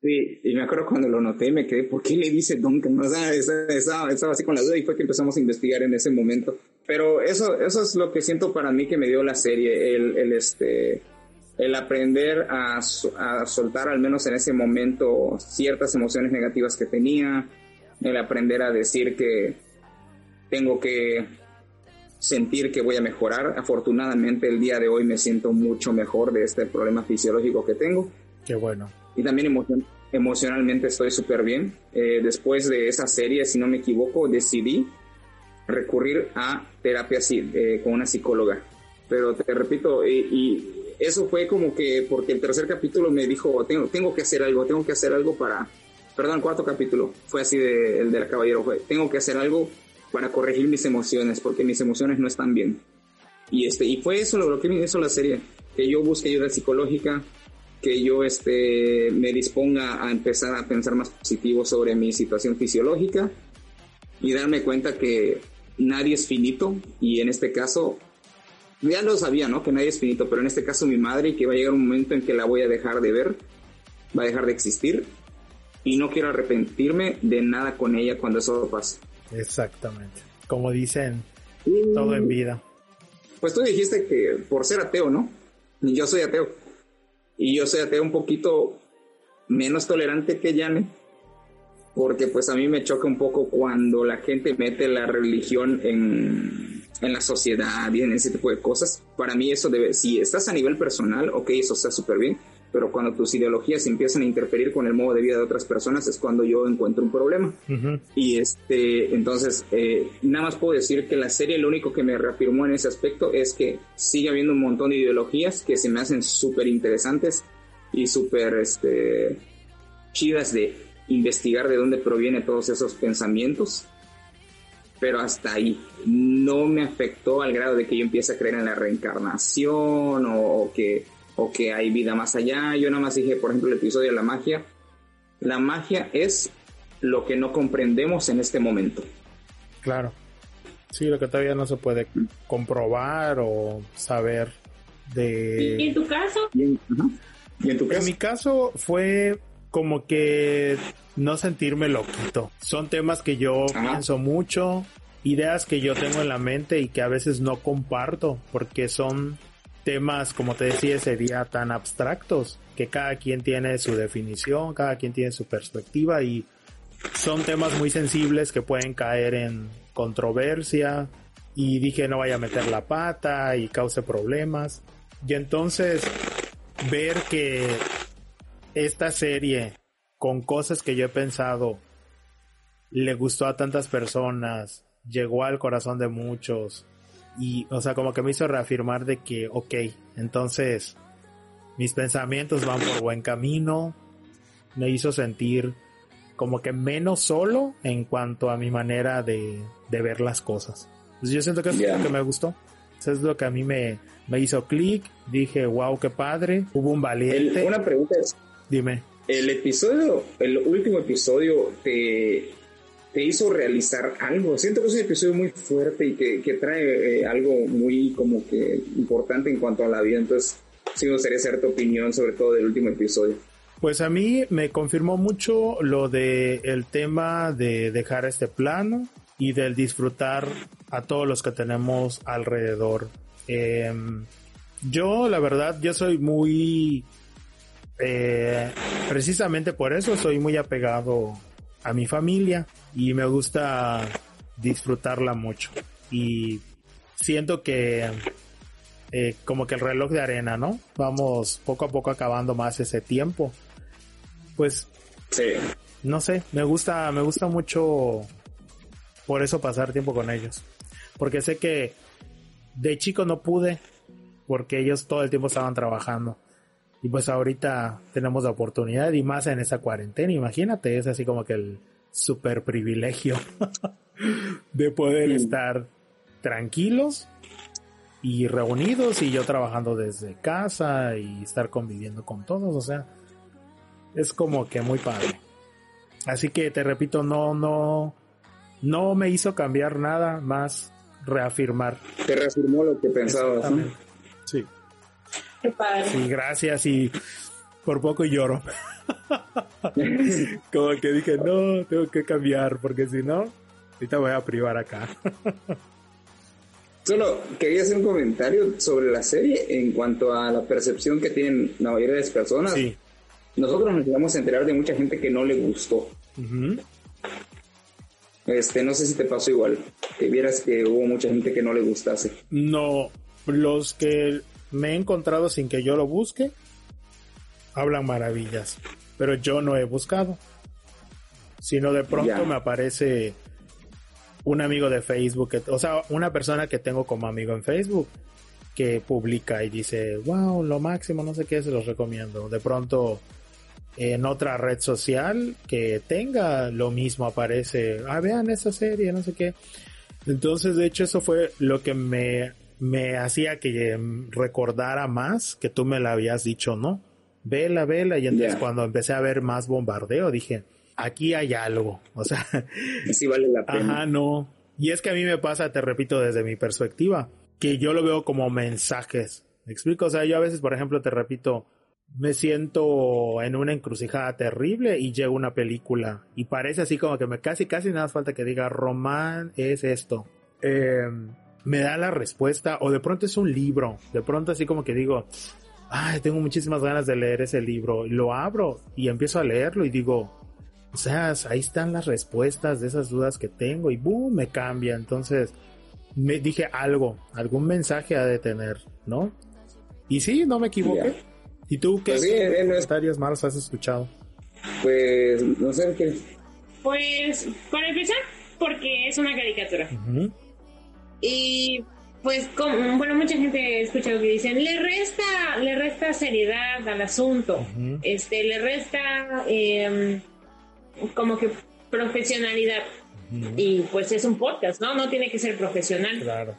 Sí, y me acuerdo cuando lo noté, me quedé, ¿por qué le dice Duncan? O sea, estaba, así con la duda y fue que empezamos a investigar en ese momento. Pero eso, eso es lo que siento para mí que me dio la serie, el, el este, el aprender a, a, soltar al menos en ese momento ciertas emociones negativas que tenía, el aprender a decir que tengo que sentir que voy a mejorar. Afortunadamente el día de hoy me siento mucho mejor de este problema fisiológico que tengo. Qué bueno. Y también emocionalmente estoy súper bien. Eh, después de esa serie, si no me equivoco, decidí recurrir a terapia eh, con una psicóloga. Pero te repito, y eso fue como que porque el tercer capítulo me dijo, tengo, tengo que hacer algo, tengo que hacer algo para... Perdón, cuarto capítulo fue así de, el del caballero, fue, tengo que hacer algo para corregir mis emociones, porque mis emociones no están bien. Y, este, y fue eso lo, que me hizo la serie, que yo busque ayuda psicológica, que yo este, me disponga a empezar a pensar más positivo sobre mi situación fisiológica y darme cuenta que nadie es finito y en este caso ya lo sabía, ¿no? Que nadie es finito, pero en este caso mi madre, y que va a llegar un momento en que la voy a dejar de ver, va a dejar de existir, y no quiero arrepentirme de nada con ella cuando eso pase. Exactamente. Como dicen, todo en vida. Pues tú dijiste que por ser ateo, ¿no? Yo soy ateo. Y yo ateo un poquito menos tolerante que Yane. Porque pues a mí me choca un poco cuando la gente mete la religión en en la sociedad y en ese tipo de cosas. Para mí eso debe, si estás a nivel personal, ok, eso está súper bien, pero cuando tus ideologías empiezan a interferir con el modo de vida de otras personas es cuando yo encuentro un problema. Y este, entonces, eh, nada más puedo decir que la serie lo único que me reafirmó en ese aspecto es que sigue habiendo un montón de ideologías que se me hacen súper interesantes y súper este, chidas de investigar de dónde provienen todos esos pensamientos pero hasta ahí. No me afectó al grado de que yo empiece a creer en la reencarnación o, que, o que hay vida más allá. Yo nada más dije, por ejemplo, el episodio de la magia. La magia es lo que no comprendemos en este momento. Claro. Sí, lo que todavía no se puede comprobar o saber de... ¿Y en tu caso? ¿Y en, tu caso? En mi caso fue como que no sentirme loquito. Son temas que yo pienso mucho, ideas que yo tengo en la mente y que a veces no comparto porque son temas, como te decía ese día, tan abstractos que cada quien tiene su definición, cada quien tiene su perspectiva y son temas muy sensibles que pueden caer en controversia y dije no vaya a meter la pata y cause problemas. Y entonces ver que esta serie con cosas que yo he pensado le gustó a tantas personas, llegó al corazón de muchos y, o sea, como que me hizo reafirmar de que, ok, entonces mis pensamientos van por buen camino, me hizo sentir como que menos solo en cuanto a mi manera de, ver las cosas. Pues yo siento que es lo que me gustó. Eso es lo que a mí me, me hizo clic. Dije, wow, qué padre. Hubo un valiente. una pregunta es, Dime. El episodio, el último episodio, te, te hizo realizar algo. Siento que es un episodio muy fuerte y que, que trae eh, algo muy como que importante en cuanto a la vida. Entonces, sí me gustaría saber opinión sobre todo del último episodio. Pues a mí me confirmó mucho lo de el tema de dejar este plano y del disfrutar a todos los que tenemos alrededor. Em, yo, la verdad, yo soy muy, eh, precisamente por eso soy muy apegado a mi familia y me gusta disfrutarla mucho. Y siento que eh, como que el reloj de arena, ¿no? Vamos poco a poco acabando más ese tiempo pues sí. no sé, me gusta, me gusta mucho por eso pasar tiempo con ellos. Porque sé que de chico no pude, porque ellos todo el tiempo estaban trabajando. Y pues ahorita tenemos la oportunidad y más en esa cuarentena, imagínate, es así como que el super privilegio de poder estar tranquilos y reunidos y yo trabajando desde casa y estar conviviendo con todos, o sea, es como que muy padre. Así que te repito, no, no, no me hizo cambiar nada más reafirmar. Te reafirmó lo que pensabas. Sí. Qué padre. Sí, gracias y por poco lloro. como que dije, no, tengo que cambiar porque si no, ahorita voy a privar acá. Solo quería hacer un comentario sobre la serie en cuanto a la percepción que tienen la mayoría de las personas. Sí nosotros nos llegamos a enterar de mucha gente que no le gustó. Este, no sé si te pasó igual, que vieras que hubo mucha gente que no le gustase. No, los que me he encontrado sin que yo lo busque, hablan maravillas, pero yo no he buscado. Sino de pronto me aparece un amigo de Facebook, o sea, una persona que tengo como amigo en Facebook, que publica y dice, wow, lo máximo, no sé qué, se los recomiendo. De pronto en otra red social que tenga lo mismo aparece, ah, vean esa serie, no sé qué. Entonces, de hecho, eso fue lo que me, me hacía que recordara más que tú me la habías dicho, ¿no? Vela, vela. Y entonces cuando empecé a ver más bombardeo, dije, aquí hay algo. O sea, sí vale la pena. Ajá, no. Y es que a mí me pasa, te repito, desde mi perspectiva, que yo lo veo como mensajes. ¿Me explico? O sea, yo a veces, por ejemplo, te repito, me siento en una encrucijada terrible y llega una película y parece así como que me casi casi nada falta que diga Román es esto em, me da la respuesta o de pronto es un libro de pronto así como que digo ay tengo muchísimas ganas de leer ese libro. Lo abro y empiezo a leerlo y digo o sea ahí están las respuestas de esas dudas que tengo y boom me cambia. Entonces me dije algo algún mensaje ha de tener no y sí no me equivoqué. ¿Y tú qué pues malos has escuchado? Pues no sé qué. Pues para empezar, porque es una caricatura. Y pues como, bueno, mucha gente ha escuchado que dicen, le resta, le resta seriedad al asunto. Este, le resta em, como que profesionalidad. Y pues es un podcast, ¿no? No tiene que ser profesional. Claro.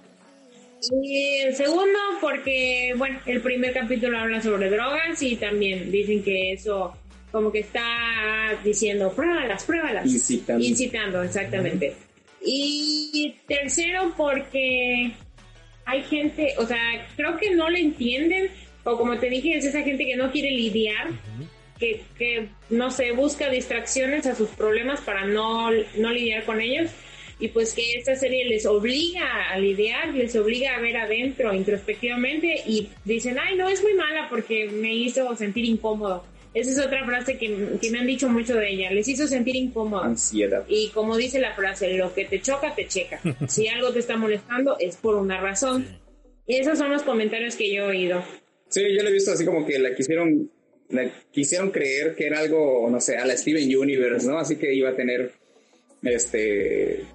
Y el segundo, porque, bueno, el primer capítulo habla sobre drogas y también dicen que eso como que está diciendo, pruébalas, pruébalas. Incitando. Incitando, exactamente. Y tercero, porque hay gente, o sea, creo que no le entienden, o como te dije, es esa gente que no quiere lidiar, que, que, no sé, busca distracciones a sus problemas para no, no lidiar con ellos y pues que esta serie les obliga a lidiar, les obliga a ver adentro introspectivamente y dicen, ay, no, es muy mala porque me hizo sentir incómodo. Esa es otra frase que, me han dicho mucho de ella, les hizo sentir incómodo. Ansiedad. Y como dice la frase, lo que te choca, te checa. si algo te está molestando es por una razón. Y esos son los comentarios que yo he oído. Sí, yo lo he visto así como que la quisieron, la quisieron creer que era algo, no sé, a la Steven Universe, ¿no? Así que iba a tener este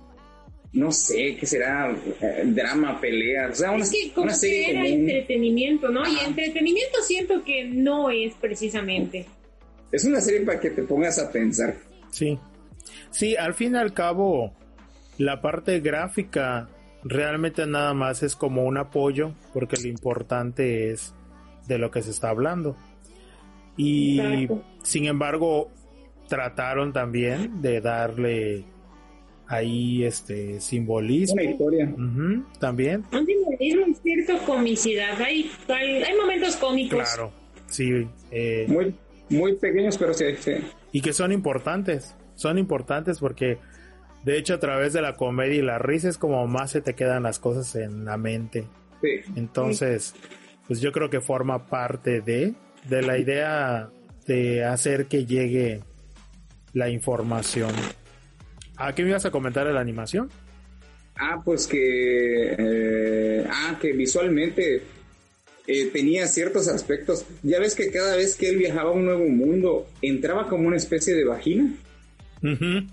no sé, ¿qué será? Eh, drama, pelea, o sea, una, es que como que era entretenimiento, ¿no? Y entretenimiento siento que no es precisamente. Es una serie para que te pongas a pensar. Sí. Sí, al fin y al cabo, la parte gráfica realmente nada más es como un apoyo, porque lo importante es de lo que se está hablando. Y sin embargo, trataron también de darle ahí este simbolismo. Una historia. También. Un simbolismo y cierto comicidad. Hay, hay, hay momentos cómicos. Claro. Sí. eh, Muy, muy pequeños, pero sí, sí. y que son importantes. Son importantes porque de hecho a través de la comedia y la risa es como más se te quedan las cosas en la mente. sí. Entonces, pues yo creo que forma parte de, de la idea de hacer que llegue la información. ¿A qué me ibas a comentar de la animación? Ah, pues que. eh, ah, que visualmente eh, tenía ciertos aspectos. Ya ves que cada vez que él viajaba a un nuevo mundo, entraba como una especie de vagina.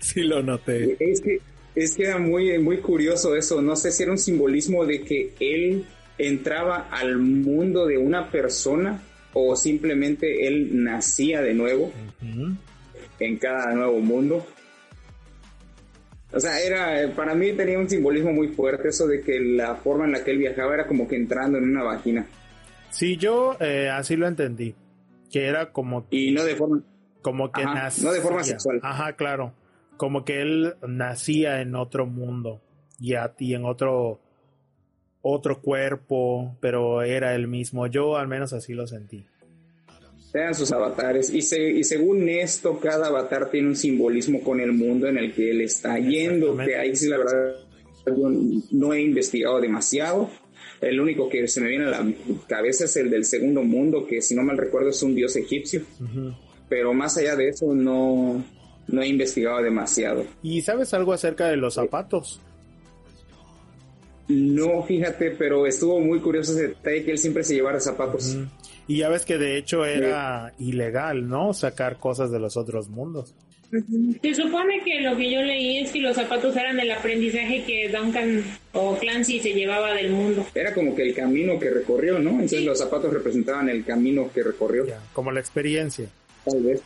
Sí lo noté. Es que, es que era muy, muy curioso eso. No sé si era un simbolismo de que él entraba al mundo de una persona o simplemente él nacía de nuevo en cada nuevo mundo. O sea, era, para mí tenía un simbolismo muy fuerte eso de que la forma en la que él viajaba era como que entrando en una vagina. Sí, yo eh, así lo entendí. Que era como, Y no de forma... como que Ajá, nacía. no de forma sexual. Ajá, claro. Como que él nacía en otro mundo y, a, y en otro otro cuerpo, pero era el mismo. Yo al menos así lo sentí. Eran sus avatares. Y, se, y según esto, cada avatar tiene un simbolismo con el mundo en el que él está yendo. Que ahí sí, la verdad, yo no he investigado demasiado. El único que se me viene a la cabeza es el del segundo mundo, que si no mal recuerdo es un dios egipcio. Pero más allá de eso, no, no he investigado demasiado. ¿Y sabes algo acerca de los zapatos? No, fíjate, pero estuvo muy curioso ese detalle que él siempre se llevara zapatos. Y ya ves que de hecho era ilegal, ¿no? Sacar cosas de los otros mundos. Se supone que lo que yo leí es que los zapatos eran el aprendizaje que Duncan o Clancy se llevaba del mundo. Era como que el camino que recorrió, ¿no? Entonces Sí. los zapatos representaban el camino que recorrió, Ya, como la experiencia. tal vez.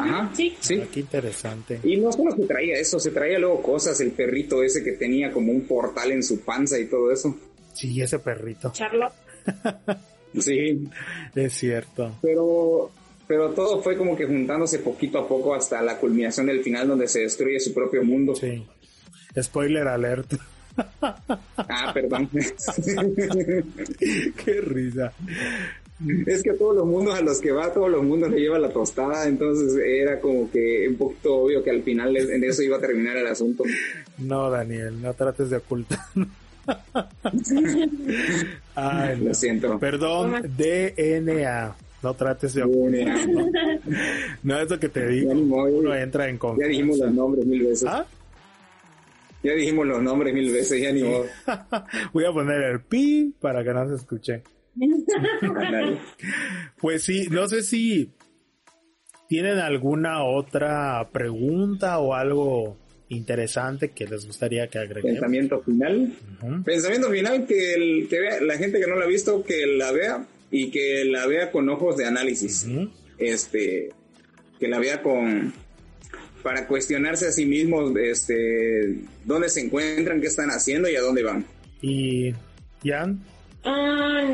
Ajá, Sí. sí. Ah, Qué interesante. Y no solo se traía eso, se traía luego cosas, el perrito ese que tenía como un portal en su panza y todo eso. Sí, ese perrito. Charlotte. Sí, Es cierto. pero, pero todo fue como que juntándose poquito a poco hasta la culminación del final donde se destruye su propio mundo. Sí. Spoiler alert. Ah, perdón. Qué risa. es que a todos los mundos a los que va, a todos los mundos le lleva la tostada, entonces era como que un poquito obvio que al final en eso iba a terminar el asunto. No, Daniel, no trates de ocultar. Ay, no. Lo siento. Perdón, DNA. No trates de ocultar. Ya No es lo que te digo. Uno entra en ya dijimos confianza. los nombres mil veces. ¿Ah? Ya dijimos los nombres mil veces, ya ni modo. Voy a poner el pi para que no se escuche. Pues sí, no sé si tienen alguna otra pregunta o algo interesante que les gustaría que agreguemos. Pensamiento final. Pensamiento final que, el, que vea, la gente que no la ha visto, que la vea y que la vea con ojos de análisis. Este, que la vea con para cuestionarse a sí mismos este dónde se encuentran, qué están haciendo y a dónde van. Y Jan, Ah,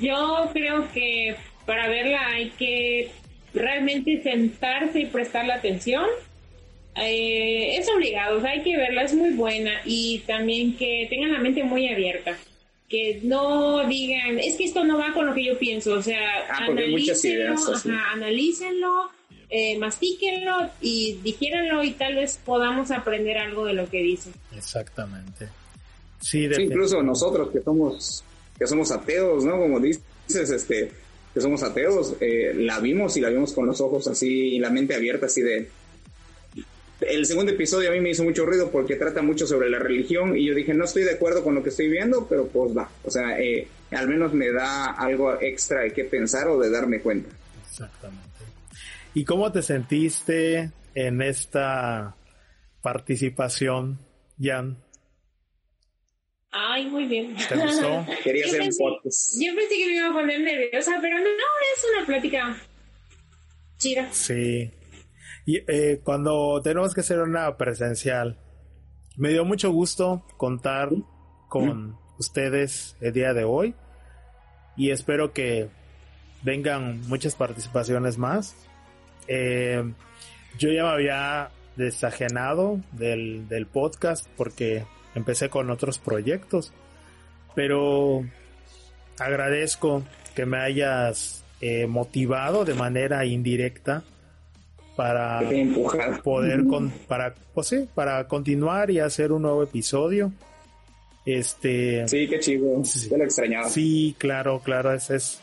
yo creo que para verla hay que realmente sentarse y prestarle atención. Eh, es obligado, o sea, hay que verla, es muy buena y también que tengan la mente muy abierta. Que no digan, es que esto no va con lo que yo pienso, o sea, Ah, analícenlo, ajá, analícenlo, eh, mastíquenlo y digiéranlo y tal vez podamos aprender algo de lo que dicen. exactamente. Sí, incluso nosotros que somos que somos ateos, ¿no? Como dices, este que somos ateos, eh, la vimos y la vimos con los ojos así y la mente abierta así de el segundo episodio a mí me hizo mucho ruido porque trata mucho sobre la religión y yo dije, no estoy de acuerdo con lo que estoy viendo, pero pues va. O sea, eh, al menos me da algo extra de qué pensar o de darme cuenta. Exactamente. ¿Y cómo te sentiste en esta participación, Jan? Ay, muy bien. ¿Te gustó? Quería Yo hacer un podcast. Yo pensé que me iba a poner nerviosa, pero no, es una plática chida. Sí. Y eh, cuando tenemos que hacer una presencial, me dio mucho gusto contar con ustedes el día de hoy y espero que vengan muchas participaciones más. Eh, yo ya me había desajenado del, del podcast porque empecé con otros proyectos. Pero agradezco que me hayas eh, motivado de manera indirecta para poder con, para pues sí, para continuar y hacer un nuevo episodio. Este Sí, qué chido. Sí, lo extrañaba. Sí, claro, claro, es es,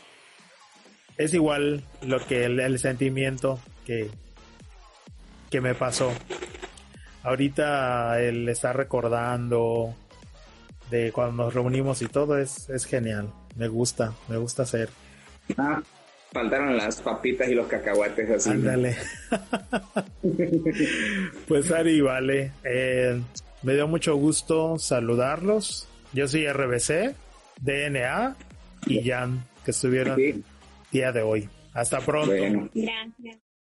es igual lo que el, el sentimiento que que me pasó. Ahorita él está recordando de cuando nos reunimos y todo es, es genial. Me gusta, me gusta hacer. Ah, faltaron las papitas y los cacahuates así. Ándale. pues Ari, vale. Eh, me dio mucho gusto saludarlos. Yo soy RBC, DNA y Jan, que estuvieron el día de hoy. Hasta pronto. Gracias.